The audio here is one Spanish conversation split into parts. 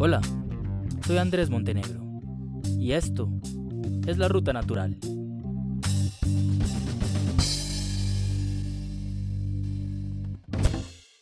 Hola, soy Andrés Montenegro y esto es la Ruta Natural.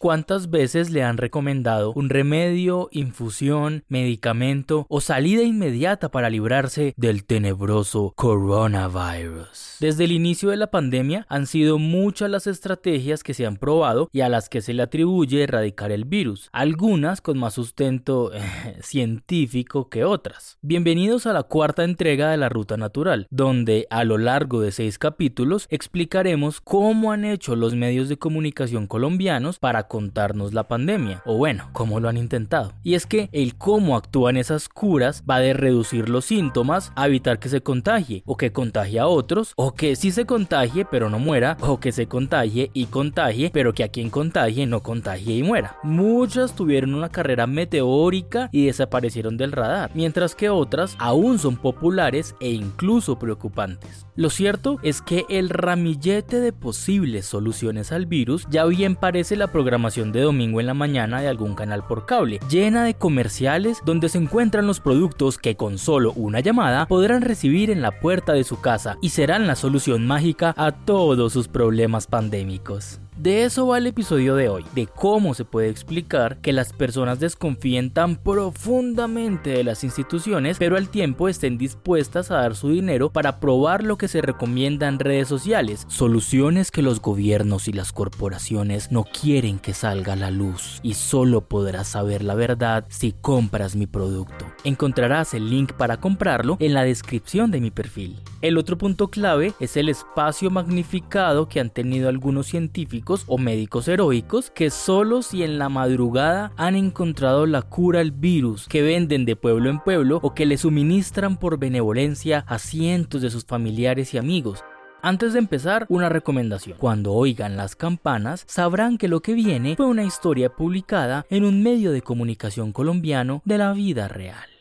¿Cuántas veces le han recomendado un remedio, infusión, medicamento o salida inmediata para librarse del tenebroso coronavirus? Desde el inicio de la pandemia han sido muchas las estrategias que se han probado y a las que se le atribuye erradicar el virus, algunas con más sustento eh, científico que otras. Bienvenidos a la cuarta entrega de la Ruta Natural, donde a lo largo de seis capítulos explicaremos cómo han hecho los medios de comunicación colombianos para contarnos la pandemia, o bueno, cómo lo han intentado. Y es que el cómo actúan esas curas va de reducir los síntomas a evitar que se contagie, o que contagie a otros, o que sí se contagie pero no muera, o que se contagie y contagie, pero que a quien contagie no contagie y muera. Muchas tuvieron una carrera meteórica y desaparecieron del radar, mientras que otras aún son populares e incluso preocupantes. Lo cierto es que el ramillete de posibles soluciones al virus ya bien parece la programación de domingo en la mañana de algún canal por cable, llena de comerciales donde se encuentran los productos que con solo una llamada podrán recibir en la puerta de su casa y serán la solución mágica a todos sus problemas pandémicos. De eso va el episodio de hoy, de cómo se puede explicar que las personas desconfíen tan profundamente de las instituciones, pero al tiempo estén dispuestas a dar su dinero para probar lo que se recomienda en redes sociales, soluciones que los gobiernos y las corporaciones no quieren que salga a la luz y solo podrás saber la verdad si compras mi producto. Encontrarás el link para comprarlo en la descripción de mi perfil. El otro punto clave es el espacio magnificado que han tenido algunos científicos o médicos heroicos que solos y en la madrugada han encontrado la cura al virus que venden de pueblo en pueblo o que le suministran por benevolencia a cientos de sus familiares y amigos. Antes de empezar, una recomendación. Cuando oigan las campanas, sabrán que lo que viene fue una historia publicada en un medio de comunicación colombiano de la vida real.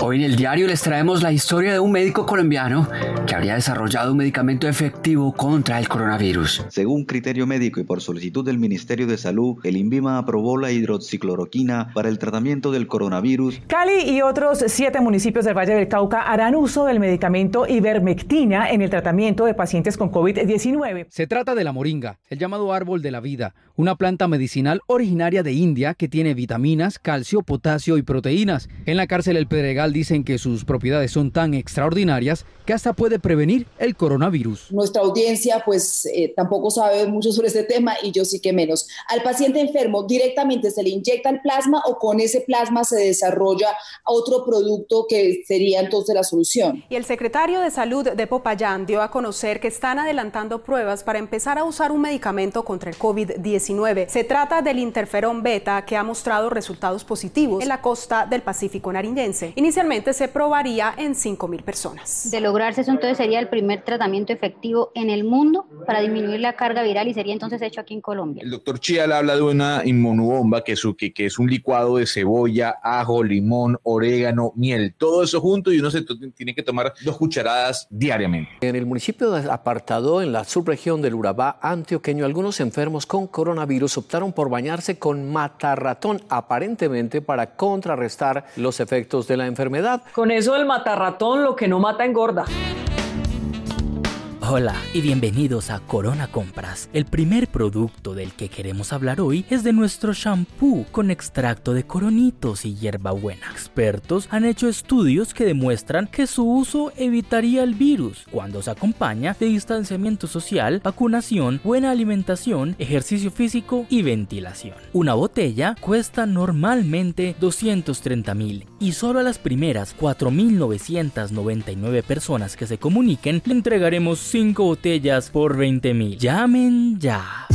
Hoy en el diario les traemos la historia de un médico colombiano que habría desarrollado un medicamento efectivo contra el coronavirus. Según criterio médico y por solicitud del Ministerio de Salud, el INVIMA aprobó la hidroxicloroquina para el tratamiento del coronavirus. Cali y otros siete municipios del Valle del Cauca harán uso del medicamento ivermectina en el tratamiento de pacientes con COVID-19. Se trata de la moringa, el llamado árbol de la vida, una planta medicinal originaria de India que tiene vitaminas, calcio, potasio y proteínas. En la cárcel El Pedregal dicen que sus propiedades son tan extraordinarias que hasta puede prevenir el coronavirus. Nuestra audiencia pues eh, tampoco sabe mucho sobre este tema y yo sí que menos. Al paciente enfermo directamente se le inyecta el plasma o con ese plasma se desarrolla otro producto que sería entonces la solución. Y el secretario de Salud de Popayán dio a conocer que están adelantando pruebas para empezar a usar un medicamento contra el COVID-19. Se trata del interferón beta que ha mostrado resultados positivos en la costa del Pacífico nariñense. Inicialmente se probaría en 5.000 personas. De lograrse eso, entonces sería el primer tratamiento efectivo en el mundo para disminuir la carga viral y sería entonces hecho aquí en Colombia. El doctor Chial habla de una inmunobomba que es, que, que es un licuado de cebolla, ajo, limón, orégano, miel, todo eso junto y uno se tiene que tomar dos cucharadas diariamente. En el municipio de Apartado, en la subregión del Urabá antioqueño, algunos enfermos con coronavirus optaron por bañarse con matarratón, aparentemente para contrarrestar los efectos de la enfermedad. Con eso el matarratón lo que no mata engorda. Hola y bienvenidos a Corona Compras. El primer producto del que queremos hablar hoy es de nuestro shampoo con extracto de coronitos y hierbabuena. Expertos han hecho estudios que demuestran que su uso evitaría el virus cuando se acompaña de distanciamiento social, vacunación, buena alimentación, ejercicio físico y ventilación. Una botella cuesta normalmente 230 mil y solo a las primeras 4.999 personas que se comuniquen le entregaremos 5 botellas por 20 mil. Llamen ya.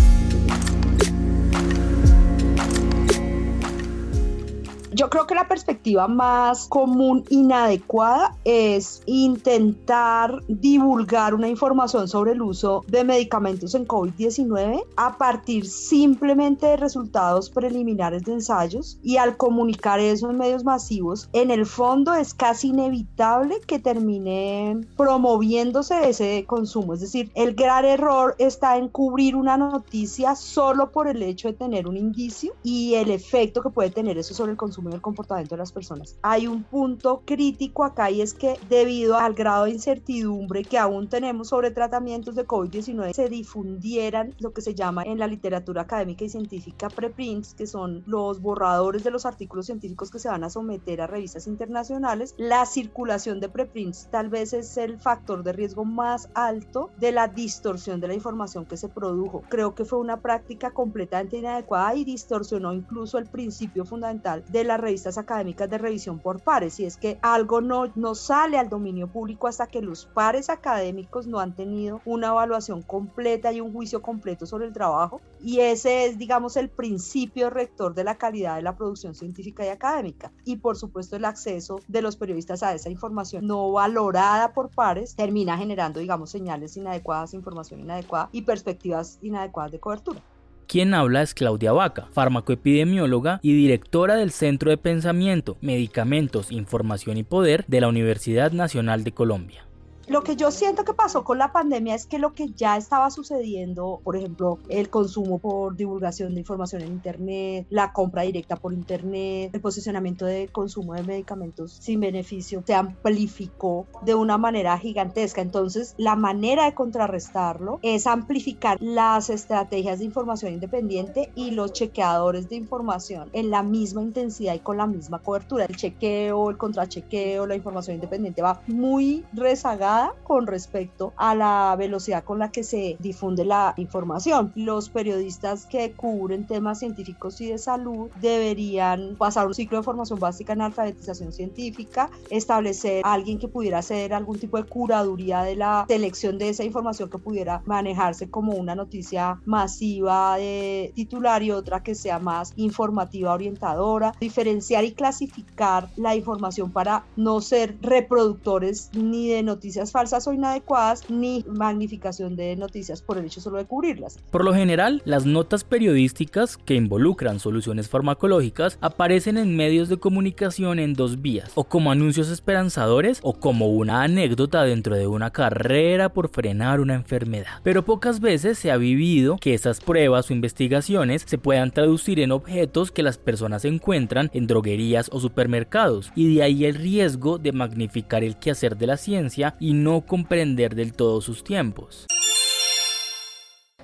Yo creo que la perspectiva más común inadecuada es intentar divulgar una información sobre el uso de medicamentos en COVID-19 a partir simplemente de resultados preliminares de ensayos y al comunicar eso en medios masivos, en el fondo es casi inevitable que termine promoviéndose ese consumo. Es decir, el gran error está en cubrir una noticia solo por el hecho de tener un indicio y el efecto que puede tener eso sobre el consumo y el comportamiento de las personas. Hay un punto crítico acá y es que debido al grado de incertidumbre que aún tenemos sobre tratamientos de COVID-19, se difundieran lo que se llama en la literatura académica y científica preprints, que son los borradores de los artículos científicos que se van a someter a revistas internacionales. La circulación de preprints tal vez es el factor de riesgo más alto de la distorsión de la información que se produjo. Creo que fue una práctica completamente inadecuada y distorsionó incluso el principio fundamental de las revistas académicas de revisión por pares, y es que algo no, no sale al dominio público hasta que los pares académicos no han tenido una evaluación completa y un juicio completo sobre el trabajo, y ese es, digamos, el principio rector de la calidad de la producción científica y académica. Y por supuesto el acceso de los periodistas a esa información no valorada por pares termina generando, digamos, señales inadecuadas, información inadecuada y perspectivas inadecuadas de cobertura. Quien habla es Claudia Vaca, farmacoepidemióloga y directora del Centro de Pensamiento, Medicamentos, Información y Poder de la Universidad Nacional de Colombia. Lo que yo siento que pasó con la pandemia es que lo que ya estaba sucediendo, por ejemplo, el consumo por divulgación de información en Internet, la compra directa por Internet, el posicionamiento de consumo de medicamentos sin beneficio, se amplificó de una manera gigantesca. Entonces, la manera de contrarrestarlo es amplificar las estrategias de información independiente y los chequeadores de información en la misma intensidad y con la misma cobertura. El chequeo, el contrachequeo, la información independiente va muy rezagada con respecto a la velocidad con la que se difunde la información. Los periodistas que cubren temas científicos y de salud deberían pasar un ciclo de formación básica en alfabetización científica, establecer a alguien que pudiera hacer algún tipo de curaduría de la selección de esa información que pudiera manejarse como una noticia masiva de titular y otra que sea más informativa, orientadora, diferenciar y clasificar la información para no ser reproductores ni de noticias falsas o inadecuadas ni magnificación de noticias por el hecho solo de cubrirlas. Por lo general, las notas periodísticas que involucran soluciones farmacológicas aparecen en medios de comunicación en dos vías, o como anuncios esperanzadores o como una anécdota dentro de una carrera por frenar una enfermedad. Pero pocas veces se ha vivido que esas pruebas o investigaciones se puedan traducir en objetos que las personas encuentran en droguerías o supermercados, y de ahí el riesgo de magnificar el quehacer de la ciencia y no comprender del todo sus tiempos.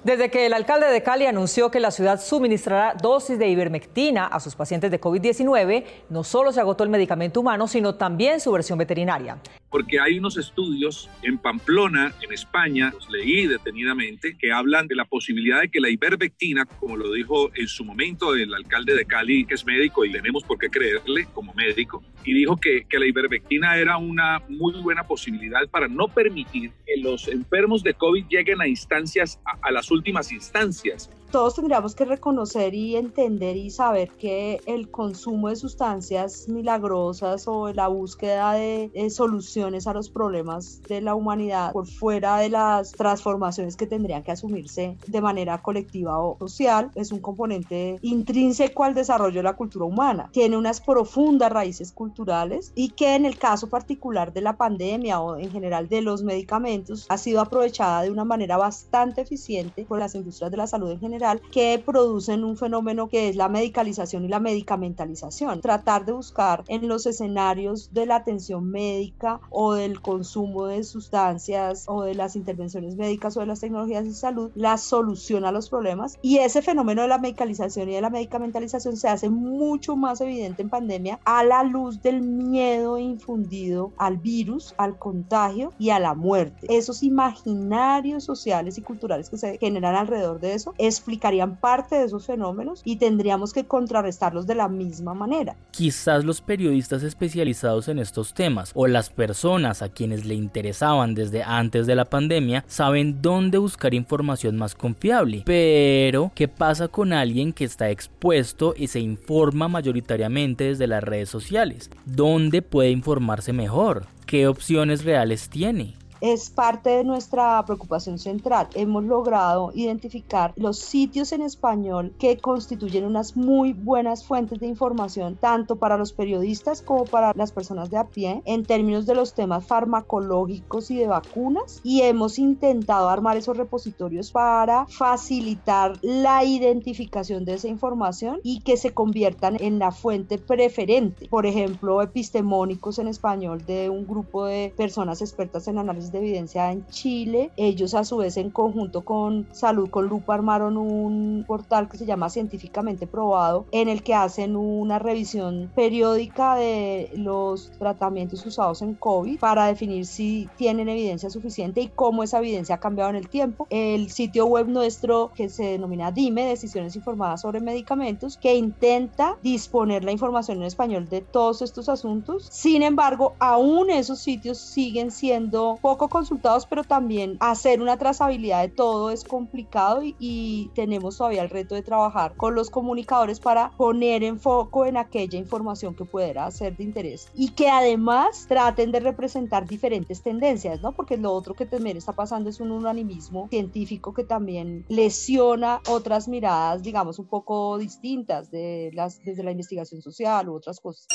Desde que el alcalde de Cali anunció que la ciudad suministrará dosis de ivermectina a sus pacientes de COVID-19, no solo se agotó el medicamento humano, sino también su versión veterinaria. Porque hay unos estudios en Pamplona, en España, los leí detenidamente, que hablan de la posibilidad de que la ivermectina, como lo dijo en su momento el alcalde de Cali, que es médico y tenemos por qué creerle como médico, y dijo que, que la ivermectina era una muy buena posibilidad para no permitir que los enfermos de COVID lleguen a instancias, a, a las últimas instancias todos tendríamos que reconocer y entender y saber que el consumo de sustancias milagrosas o la búsqueda de, soluciones a los problemas de la humanidad por fuera de las transformaciones que tendrían que asumirse de manera colectiva o social es un componente intrínseco al desarrollo de la cultura humana. Tiene unas profundas raíces culturales y que en el caso particular de la pandemia o en general de los medicamentos ha sido aprovechada de una manera bastante eficiente por las industrias de la salud en general que producen un fenómeno que es la medicalización y la medicamentalización. Tratar de buscar en los escenarios de la atención médica o del consumo de sustancias o de las intervenciones médicas o de las tecnologías de salud la solución a los problemas y ese fenómeno de la medicalización y de la medicamentalización se hace mucho más evidente en pandemia a la luz del miedo infundido al virus, al contagio y a la muerte. Esos imaginarios sociales y culturales que se generan alrededor de eso es explicarían parte de esos fenómenos y tendríamos que contrarrestarlos de la misma manera. Quizás los periodistas especializados en estos temas o las personas a quienes le interesaban desde antes de la pandemia saben dónde buscar información más confiable. Pero, ¿qué pasa con alguien que está expuesto y se informa mayoritariamente desde las redes sociales? ¿Dónde puede informarse mejor? ¿Qué opciones reales tiene? Es parte de nuestra preocupación central. Hemos logrado identificar los sitios en español que constituyen unas muy buenas fuentes de información, tanto para los periodistas como para las personas de a pie, en términos de los temas farmacológicos y de vacunas. Y hemos intentado armar esos repositorios para facilitar la identificación de esa información y que se conviertan en la fuente preferente. Por ejemplo, epistemónicos en español de un grupo de personas expertas en análisis de evidencia en Chile. Ellos a su vez en conjunto con Salud con Lupa armaron un portal que se llama Científicamente Probado en el que hacen una revisión periódica de los tratamientos usados en COVID para definir si tienen evidencia suficiente y cómo esa evidencia ha cambiado en el tiempo. El sitio web nuestro que se denomina DIME, Decisiones Informadas sobre Medicamentos, que intenta disponer la información en español de todos estos asuntos. Sin embargo, aún esos sitios siguen siendo poco consultados, pero también hacer una trazabilidad de todo es complicado y, tenemos todavía el reto de trabajar con los comunicadores para poner en foco en aquella información que pudiera ser de interés y que además traten de representar diferentes tendencias, ¿no? Porque lo otro que también está pasando es un unanimismo científico que también lesiona otras miradas, digamos, un poco distintas de las, desde la investigación social u otras cosas.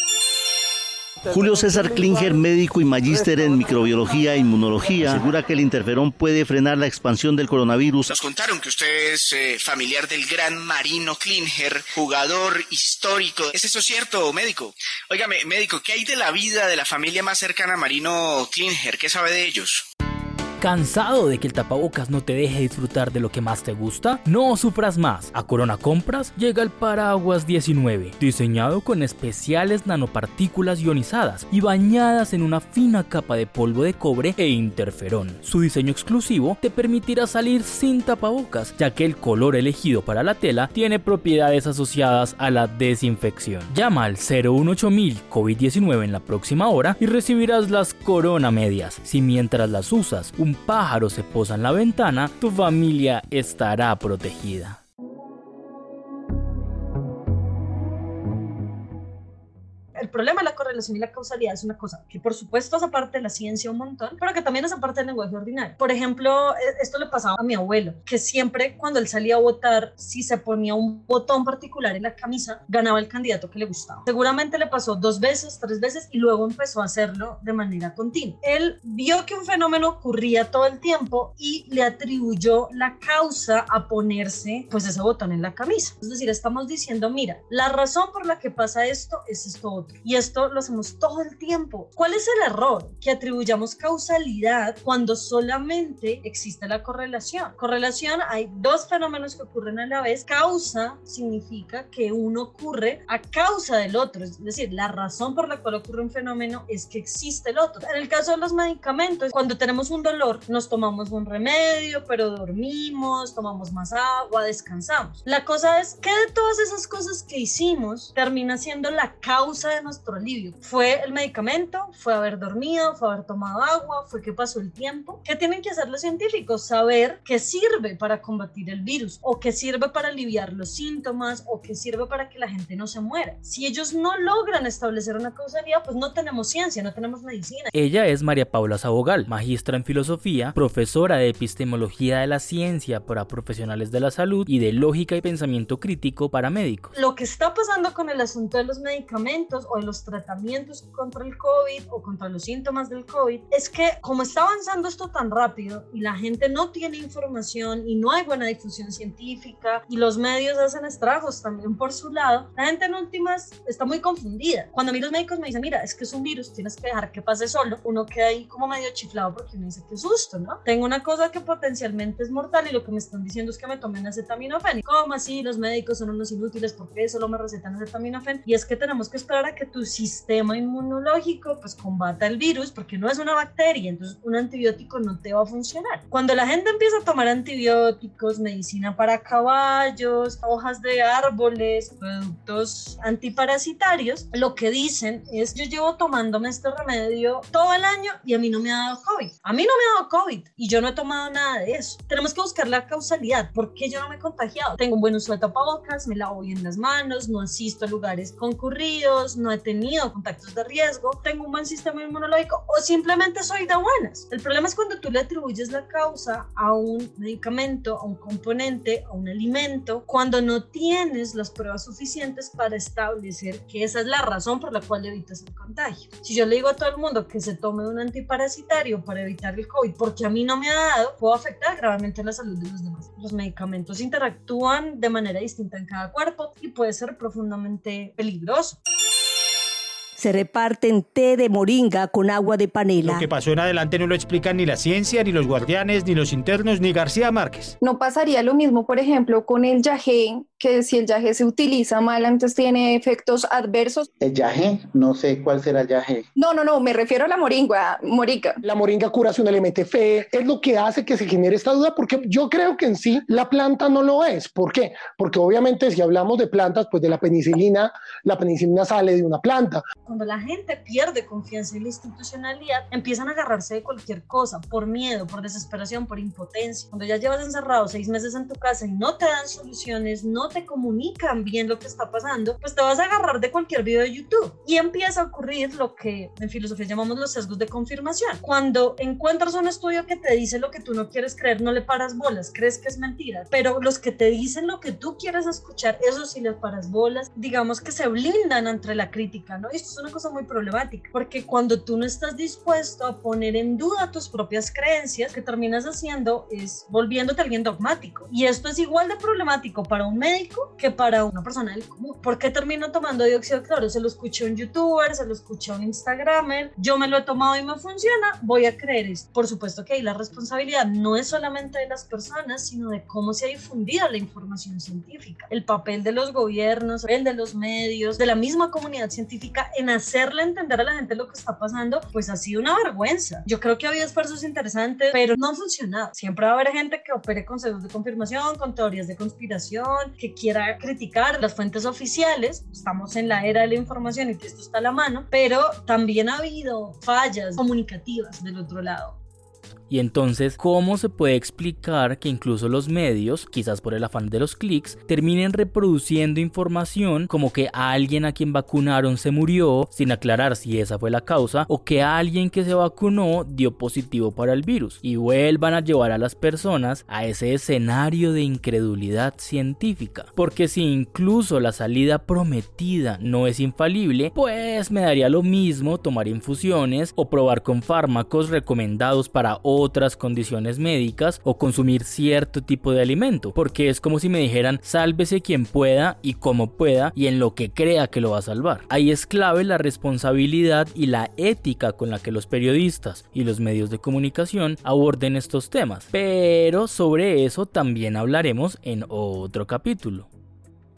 Julio César Klinger, médico y magíster en microbiología e inmunología, asegura que el interferón puede frenar la expansión del coronavirus. Nos contaron que usted es eh, familiar del gran Marino Klinger, jugador histórico. ¿Es eso cierto, médico? Óigame, médico, ¿qué hay de la vida de la familia más cercana a Marino Klinger? ¿Qué sabe de ellos? ¿Cansado de que el tapabocas no te deje disfrutar de lo que más te gusta? No sufras más. A Corona Compras llega el Paraguas 19, diseñado con especiales nanopartículas ionizadas y bañadas en una fina capa de polvo de cobre e interferón. Su diseño exclusivo te permitirá salir sin tapabocas, ya que el color elegido para la tela tiene propiedades asociadas a la desinfección. Llama al 018000 COVID-19 en la próxima hora y recibirás las Corona medias. Si mientras las usas un pájaro se posa en la ventana, tu familia estará protegida. El problema de la correlación y la causalidad es una cosa que por supuesto hace parte de la ciencia un montón, pero que también hace parte del lenguaje ordinario. Por ejemplo, e, esto le pasaba a mi abuelo, que siempre cuando él salía a votar, si se ponía un botón particular en la camisa, ganaba el candidato que le gustaba. Seguramente le pasó dos veces, tres veces y luego empezó a hacerlo de manera continua. Él vio que un fenómeno ocurría todo el tiempo y le atribuyó la causa a ponerse pues ese botón en la camisa. Es decir, estamos diciendo, mira, la razón por la que pasa esto es esto otro. Y esto lo hacemos todo el tiempo. ¿Cuál es el error? Que atribuyamos causalidad cuando solamente existe la correlación. Correlación, hay dos fenómenos que ocurren a la vez. Causa significa que uno ocurre a causa del otro. Es decir, la razón por la cual ocurre un fenómeno es que existe el otro. En el caso de los medicamentos, cuando tenemos un dolor, nos tomamos un remedio, pero dormimos, tomamos más agua, descansamos. La cosa es que de todas esas cosas que hicimos termina siendo la causa de nuestro alivio. Fue el medicamento, fue haber dormido, fue haber tomado agua, fue que pasó el tiempo. ¿Qué tienen que hacer los científicos? Saber qué sirve para combatir el virus o qué sirve para aliviar los síntomas o qué sirve para que la gente no se muera. Si ellos no logran establecer una causalidad, pues no tenemos ciencia, no tenemos medicina. Ella es María Paula Sabogal, magistra en filosofía, profesora de epistemología de la ciencia para profesionales de la salud y de lógica y pensamiento crítico para médicos. Lo que está pasando con el asunto de los medicamentos o de los tratamientos contra el COVID o contra los síntomas del COVID es que como está avanzando esto tan rápido y la gente no tiene información y no hay buena difusión científica y los medios hacen estragos también por su lado, la gente en últimas está muy confundida. Cuando a mí los médicos me dicen, mira, es que es un virus, tienes que dejar que pase solo, uno queda ahí como medio chiflado porque uno dice que susto, ¿no? Tengo una cosa que potencialmente es mortal y lo que me están diciendo es que me tomen acetaminofén. ¿Cómo así? Los médicos son unos inútiles porque solo me recetan acetaminofén y es que tenemos que esperar que tu sistema inmunológico pues combata el virus porque no es una bacteria, entonces un antibiótico no te va a funcionar. Cuando la gente empieza a tomar antibióticos, medicina para caballos, hojas de árboles, productos antiparasitarios, lo que dicen es yo llevo tomándome este remedio todo el año y a mí no me ha dado COVID. A mí no me ha dado COVID y yo no he tomado nada de eso. Tenemos que buscar la causalidad. ¿Por qué yo no me he contagiado? Tengo un buen uso de tapabocas, me lavo bien las manos, no asisto a lugares concurridos, no he tenido contactos de riesgo, tengo un buen sistema inmunológico o simplemente soy de buenas. El problema es cuando tú le atribuyes la causa a un medicamento, a un componente, a un alimento, cuando no tienes las pruebas suficientes para establecer que esa es la razón por la cual evitas el contagio. Si yo le digo a todo el mundo que se tome un antiparasitario para evitar el COVID porque a mí no me ha dado, puedo afectar gravemente la salud de los demás. Los medicamentos interactúan de manera distinta en cada cuerpo y puede ser profundamente peligroso se reparten té de moringa con agua de panela. Lo que pasó en adelante no lo explican ni la ciencia, ni los guardianes, ni los internos, ni García Márquez. No pasaría lo mismo, por ejemplo, con el yagé, que si el yagé se utiliza mal, antes tiene efectos adversos. El yagé, no sé cuál será el yagé. No, no, no, me refiero a la moringa, moringa. La moringa cura si uno le mete fe, es lo que hace que se genere esta duda, porque yo creo que en sí la planta no lo es. ¿Por qué? Porque obviamente si hablamos de plantas, pues de la penicilina, la penicilina sale de una planta cuando la gente pierde confianza en la institucionalidad, empiezan a agarrarse de cualquier cosa, por miedo, por desesperación, por impotencia. Cuando ya llevas encerrado seis meses en tu casa y no te dan soluciones, no te comunican bien lo que está pasando, pues te vas a agarrar de cualquier video de YouTube. Y empieza a ocurrir lo que en filosofía llamamos los sesgos de confirmación. Cuando encuentras un estudio que te dice lo que tú no quieres creer, no le paras bolas, crees que es mentira. Pero los que te dicen lo que tú quieres escuchar, eso sí les paras bolas, digamos que se blindan entre la crítica, ¿no? esto es una cosa muy problemática, porque cuando tú no estás dispuesto a poner en duda tus propias creencias, que terminas haciendo es volviéndote alguien dogmático. Y esto es igual de problemático para un médico que para una persona del común. ¿Por qué termino tomando dióxido de cloro? Se lo escuché a un youtuber, se lo escuché a un instagramer, yo me lo he tomado y me funciona, voy a creer esto. Por supuesto que ahí la responsabilidad no es solamente de las personas, sino de cómo se ha difundido la información científica. El papel de los gobiernos, el de los medios, de la misma comunidad científica en hacerle entender a la gente lo que está pasando, pues ha sido una vergüenza. Yo creo que ha habido esfuerzos interesantes, pero no han funcionado. Siempre va a haber gente que opere con sellos de confirmación, con teorías de conspiración, que quiera criticar las fuentes oficiales. Estamos en la era de la información y que esto está a la mano, pero también ha habido fallas comunicativas del otro lado. Y entonces, ¿cómo se puede explicar que incluso los medios, quizás por el afán de los clics, terminen reproduciendo información como que alguien a quien vacunaron se murió sin aclarar si esa fue la causa o que alguien que se vacunó dio positivo para el virus y vuelvan a llevar a las personas a ese escenario de incredulidad científica? Porque si incluso la salida prometida no es infalible, pues me daría lo mismo tomar infusiones o probar con fármacos recomendados para otras condiciones médicas o consumir cierto tipo de alimento, porque es como si me dijeran sálvese quien pueda y como pueda y en lo que crea que lo va a salvar. Ahí es clave la responsabilidad y la ética con la que los periodistas y los medios de comunicación aborden estos temas, pero sobre eso también hablaremos en otro capítulo.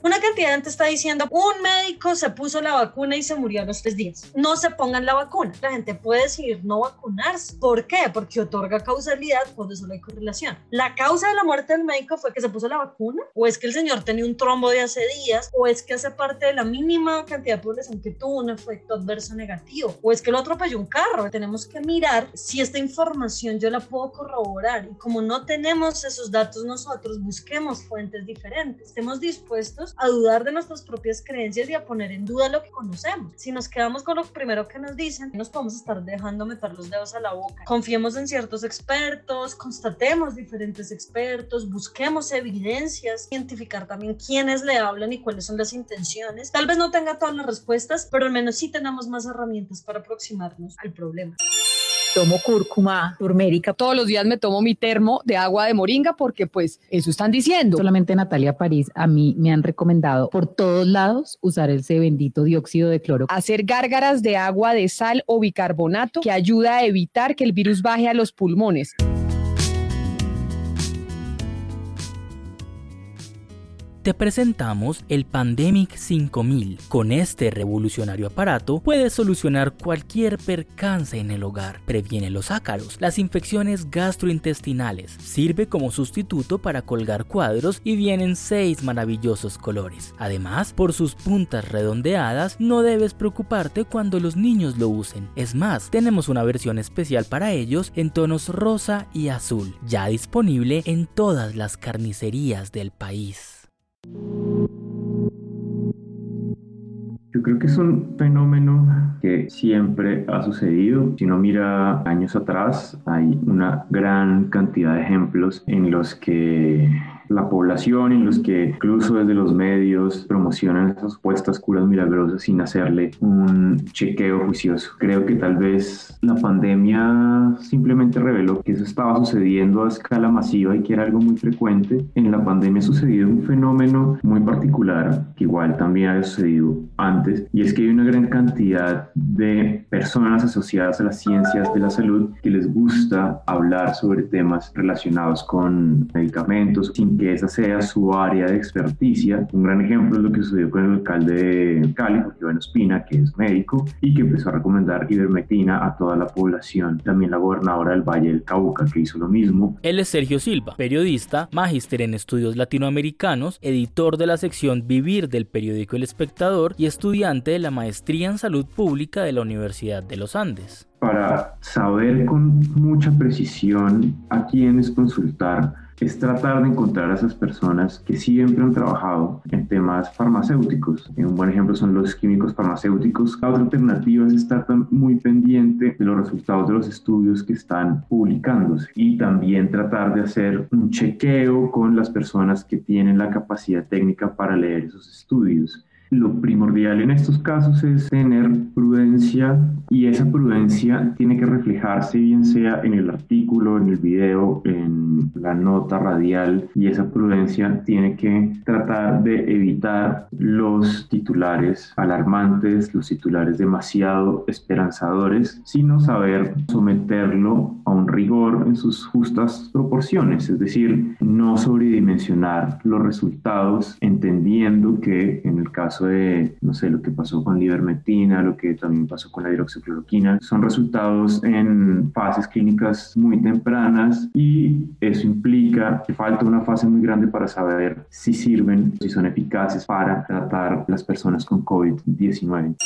Una cantidad de gente está diciendo, un médico se puso la vacuna y se murió a los tres días. No se pongan la vacuna. La gente puede decidir no vacunarse. ¿Por qué? Porque otorga causalidad, por eso no hay correlación. ¿La causa de la muerte del médico fue que se puso la vacuna? ¿O es que el señor tenía un trombo de hace días? ¿O es que hace parte de la mínima cantidad de población que tuvo un efecto adverso negativo? ¿O es que lo atropelló un carro? Tenemos que mirar si esta información yo la puedo corroborar. Y como no tenemos esos datos nosotros, busquemos fuentes diferentes. Estemos dispuestos a dudar de nuestras propias creencias y a poner en duda lo que conocemos. Si nos quedamos con lo primero que nos dicen, nos podemos estar dejando meter los dedos a la boca. Confiemos en ciertos expertos, constatemos diferentes expertos, busquemos evidencias, identificar también quiénes le hablan y cuáles son las intenciones. Tal vez no tenga todas las respuestas, pero al menos sí tenemos más herramientas para aproximarnos al problema tomo cúrcuma, turmérica. Todos los días me tomo mi termo de agua de moringa porque pues eso están diciendo. Solamente Natalia París, a mí me han recomendado por todos lados usar ese bendito dióxido de cloro. Hacer gárgaras de agua de sal o bicarbonato que ayuda a evitar que el virus baje a los pulmones. Te presentamos el Pandemic 5000. Con este revolucionario aparato puedes solucionar cualquier percance en el hogar. Previene los ácaros, las infecciones gastrointestinales, sirve como sustituto para colgar cuadros y viene en seis maravillosos colores. Además, por sus puntas redondeadas, no debes preocuparte cuando los niños lo usen. Es más, tenemos una versión especial para ellos en tonos rosa y azul, ya disponible en todas las carnicerías del país. Yo creo que es un fenómeno que siempre ha sucedido. Si uno mira años atrás, hay una gran cantidad de ejemplos en los que la población en los que incluso desde los medios promocionan esas supuestas curas milagrosas sin hacerle un chequeo juicioso. Creo que tal vez la pandemia simplemente reveló que eso estaba sucediendo a escala masiva y que era algo muy frecuente. En la pandemia ha sucedido un fenómeno muy particular que igual también había sucedido antes y es que hay una gran cantidad de personas asociadas a las ciencias de la salud que les gusta hablar sobre temas relacionados con medicamentos, sin que esa sea su área de experticia. Un gran ejemplo es lo que sucedió con el alcalde de Cali, Iván Espina, que es médico y que empezó a recomendar ivermectina a toda la población. También la gobernadora del Valle del Cauca, que hizo lo mismo. Él es Sergio Silva, periodista, magíster en estudios latinoamericanos, editor de la sección Vivir del periódico El Espectador y estudiante de la maestría en salud pública de la Universidad de los Andes. Para saber con mucha precisión a quiénes consultar, es tratar de encontrar a esas personas que siempre han trabajado en temas farmacéuticos. Un buen ejemplo son los químicos farmacéuticos. La otra alternativa es estar muy pendiente de los resultados de los estudios que están publicándose y también tratar de hacer un chequeo con las personas que tienen la capacidad técnica para leer esos estudios. Lo primordial en estos casos es tener prudencia y esa prudencia tiene que reflejarse bien sea en el artículo, en el video, en la nota radial y esa prudencia tiene que tratar de evitar los titulares alarmantes, los titulares demasiado esperanzadores, sino saber someterlo a un rigor en sus justas proporciones, es decir, no sobredimensionar los resultados entendiendo que en el caso de, no sé, lo que pasó con la ivermectina, lo que también pasó con la hidroxicloroquina, son resultados en fases clínicas muy tempranas y eso implica que falta una fase muy grande para saber si sirven, si son eficaces para tratar las personas con COVID-19.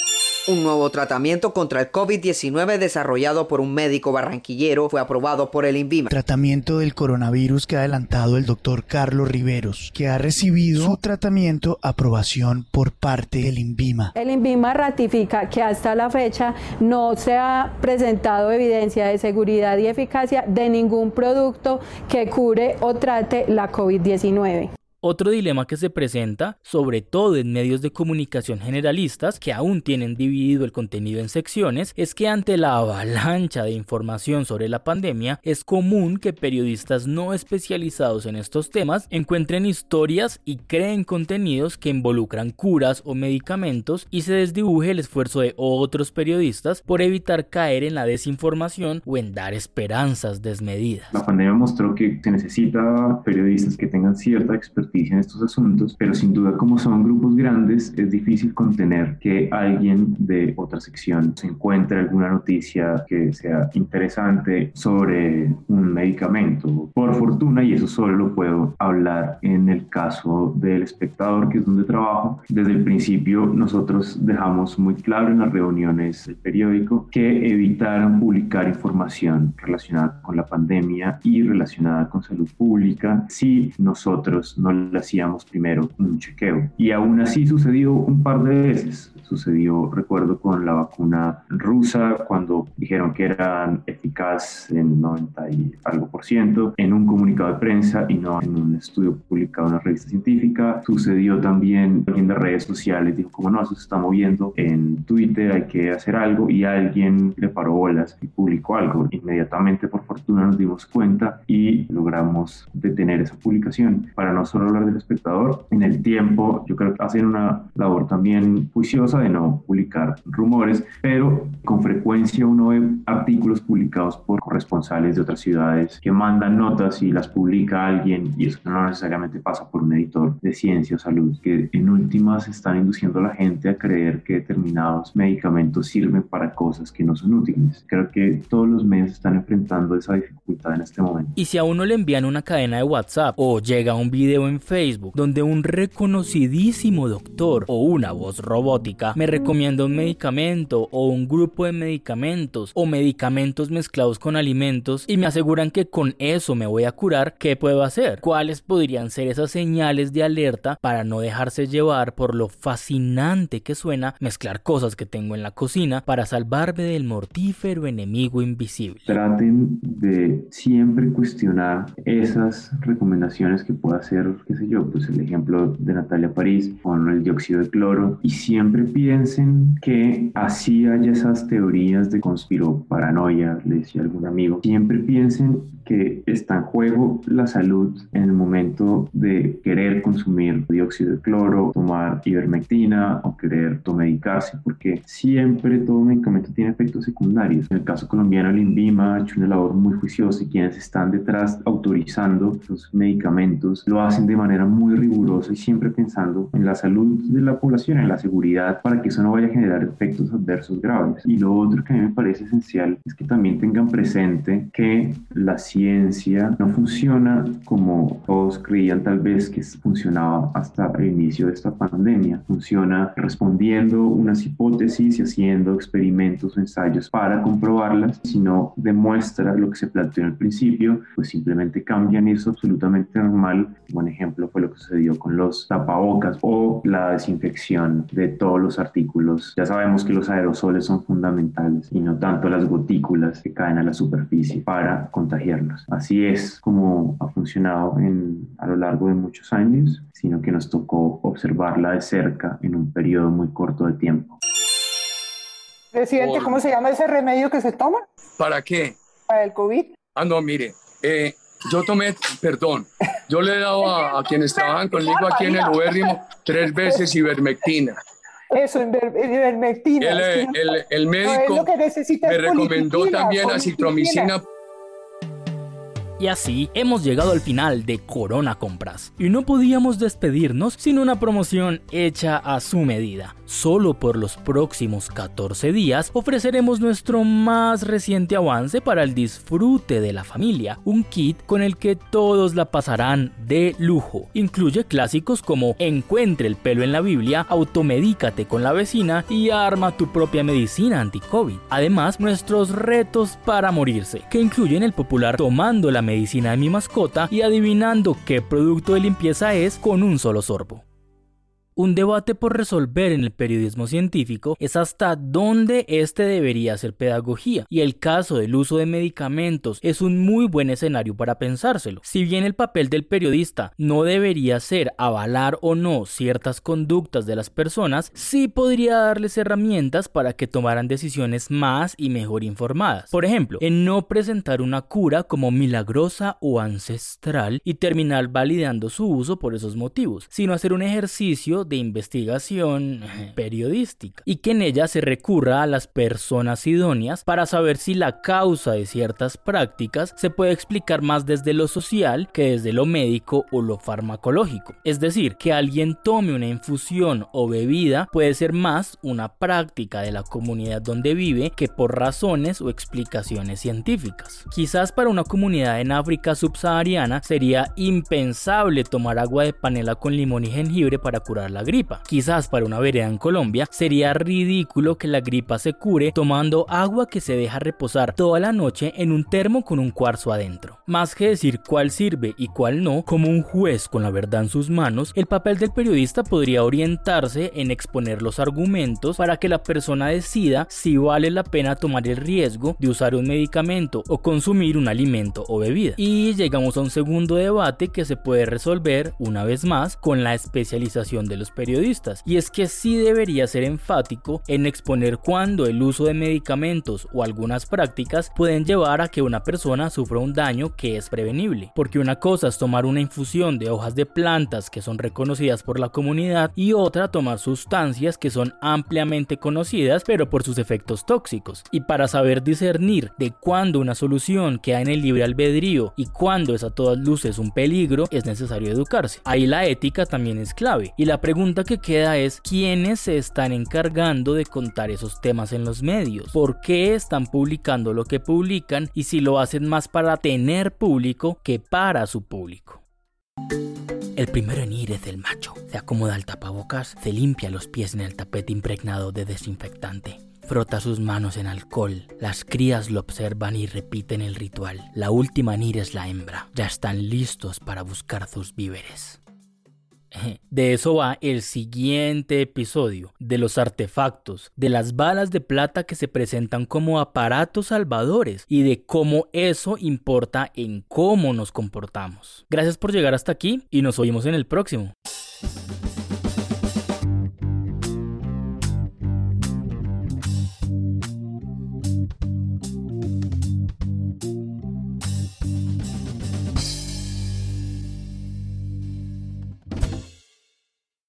Un nuevo tratamiento contra el COVID-19 desarrollado por un médico barranquillero fue aprobado por el INVIMA. Tratamiento del coronavirus que ha adelantado el doctor Carlos Riveros, que ha recibido su tratamiento aprobación por parte del INVIMA. El INVIMA ratifica que hasta la fecha no se ha presentado evidencia de seguridad y eficacia de ningún producto que cure o trate la COVID-19. Otro dilema que se presenta, sobre todo en medios de comunicación generalistas que aún tienen dividido el contenido en secciones, es que ante la avalancha de información sobre la pandemia, es común que periodistas no especializados en estos temas encuentren historias y creen contenidos que involucran curas o medicamentos y se desdibuje el esfuerzo de otros periodistas por evitar caer en la desinformación o en dar esperanzas desmedidas. La pandemia mostró que se necesita periodistas que tengan cierta expertise en estos asuntos, pero sin duda como son grupos grandes es difícil contener que alguien de otra sección se encuentre alguna noticia que sea interesante sobre un medicamento. Por fortuna, y eso solo lo puedo hablar en el caso del espectador, que es donde trabajo, desde el principio nosotros dejamos muy claro en las reuniones del periódico que evitaran publicar información relacionada con la pandemia y relacionada con salud pública si nosotros no le hacíamos primero un chequeo. Y aún así sucedió un par de veces. Sucedió, recuerdo, con la vacuna rusa, cuando dijeron que eran eficaz en 90 y algo por ciento, en un comunicado de prensa y no en un estudio publicado en una revista científica. Sucedió también en las redes sociales, dijo, como no, eso se está moviendo en Twitter, hay que hacer algo, y alguien le paró bolas y publicó algo. Inmediatamente, por fortuna, nos dimos cuenta y logramos detener esa publicación. Para no solo hablar del espectador. En el tiempo, yo creo que hacen una labor también juiciosa de no publicar rumores, pero con frecuencia uno ve artículos publicados por corresponsales de otras ciudades que mandan notas y las publica alguien y eso no necesariamente pasa por un editor de ciencia o salud, que en últimas están induciendo a la gente a creer que determinados medicamentos sirven para cosas que no son útiles. Creo que todos los medios están enfrentando esa dificultad en este momento. Y si a uno le envían una cadena de WhatsApp o llega un video en Facebook donde un reconocidísimo doctor o una voz robótica me recomienda un medicamento o un grupo de medicamentos o medicamentos mezclados con alimentos y me aseguran que con eso me voy a curar, ¿qué puedo hacer? ¿Cuáles podrían ser esas señales de alerta para no dejarse llevar por lo fascinante que suena mezclar cosas que tengo en la cocina para salvarme del mortífero enemigo invisible? Traten de siempre cuestionar esas recomendaciones que pueda hacer, qué sé yo, pues el ejemplo de Natalia París con el dióxido de cloro y siempre piensen que así haya esas teorías de conspiroparanoia, le decía algún amigo, siempre piensen que está en juego la salud en el momento de querer consumir dióxido de cloro, tomar ivermectina o querer automedicarse, porque siempre todo medicamento tiene efectos secundarios. En el caso colombiano, el INVIMA ha hecho una labor muy juiciosa y quienes están detrás autorizando los medicamentos lo hacen de manera muy rigurosa y siempre pensando en la salud de la población, en la seguridad, para que eso no vaya a generar efectos adversos graves. Y lo otro que a mí me parece esencial es que también tengan presente que la ciencia no funciona como todos creían tal vez que funcionaba hasta el inicio de esta pandemia. Funciona respondiendo unas hipótesis y haciendo experimentos o ensayos para comprobarlas. Si no demuestra lo que se planteó al principio, pues simplemente cambian y es absolutamente normal. Buen ejemplo fue lo que sucedió con los tapabocas o la desinfección de todos los artículos. Ya sabemos que los aerosoles son fundamentales y no tanto las gotículas que caen a la superficie para contagiarnos. Así es como ha funcionado en, a lo largo de muchos años, sino que nos tocó observarla de cerca en un periodo muy corto de tiempo. Presidente, ¿cómo se llama ese remedio que se toma? ¿Para qué? Para el COVID. Ah, no, mire, eh, yo tomé, perdón, yo le he dado a, a quienes trabajan conmigo aquí en el Ubérrimo tres veces ivermectina. Eso, ivermectina. El, el, el médico no, me recomendó también acitromicina. Y así hemos llegado al final de Corona Compras. Y no podíamos despedirnos sin una promoción hecha a su medida. Solo por los próximos 14 días ofreceremos nuestro más reciente avance para el disfrute de la familia, un kit con el que todos la pasarán de lujo. Incluye clásicos como Encuentre el pelo en la Biblia, Automedícate con la vecina y arma tu propia medicina anti-COVID. Además, nuestros retos para morirse, que incluyen el popular Tomando la medicina de mi mascota y adivinando qué producto de limpieza es con un solo sorbo. Un debate por resolver en el periodismo científico es hasta dónde este debería ser pedagogía, y el caso del uso de medicamentos es un muy buen escenario para pensárselo. Si bien el papel del periodista no debería ser avalar o no ciertas conductas de las personas, sí podría darles herramientas para que tomaran decisiones más y mejor informadas. Por ejemplo, en no presentar una cura como milagrosa o ancestral y terminar validando su uso por esos motivos, sino hacer un ejercicio de investigación periodística y que en ella se recurra a las personas idóneas para saber si la causa de ciertas prácticas se puede explicar más desde lo social que desde lo médico o lo farmacológico. Es decir, que alguien tome una infusión o bebida puede ser más una práctica de la comunidad donde vive que por razones o explicaciones científicas. Quizás para una comunidad en África subsahariana sería impensable tomar agua de panela con limón y jengibre para curar la gripa. Quizás para una vereda en Colombia sería ridículo que la gripa se cure tomando agua que se deja reposar toda la noche en un termo con un cuarzo adentro. Más que decir cuál sirve y cuál no, como un juez con la verdad en sus manos, el papel del periodista podría orientarse en exponer los argumentos para que la persona decida si vale la pena tomar el riesgo de usar un medicamento o consumir un alimento o bebida. Y llegamos a un segundo debate que se puede resolver una vez más con la especialización del los periodistas, y es que sí debería ser enfático en exponer cuándo el uso de medicamentos o algunas prácticas pueden llevar a que una persona sufra un daño que es prevenible, porque una cosa es tomar una infusión de hojas de plantas que son reconocidas por la comunidad y otra tomar sustancias que son ampliamente conocidas pero por sus efectos tóxicos. Y para saber discernir de cuándo una solución queda en el libre albedrío y cuándo es a todas luces un peligro, es necesario educarse. Ahí la ética también es clave. Y la pregunta que queda es, ¿quiénes se están encargando de contar esos temas en los medios? ¿Por qué están publicando lo que publican? Y si lo hacen más para tener público que para su público. El primero en ir es el macho. Se acomoda el tapabocas, se limpia los pies en el tapete impregnado de desinfectante. Frota sus manos en alcohol. Las crías lo observan y repiten el ritual. La última en ir es la hembra. Ya están listos para buscar sus víveres. De eso va el siguiente episodio, de los artefactos, de las balas de plata que se presentan como aparatos salvadores y de cómo eso importa en cómo nos comportamos. Gracias por llegar hasta aquí y nos oímos en el próximo.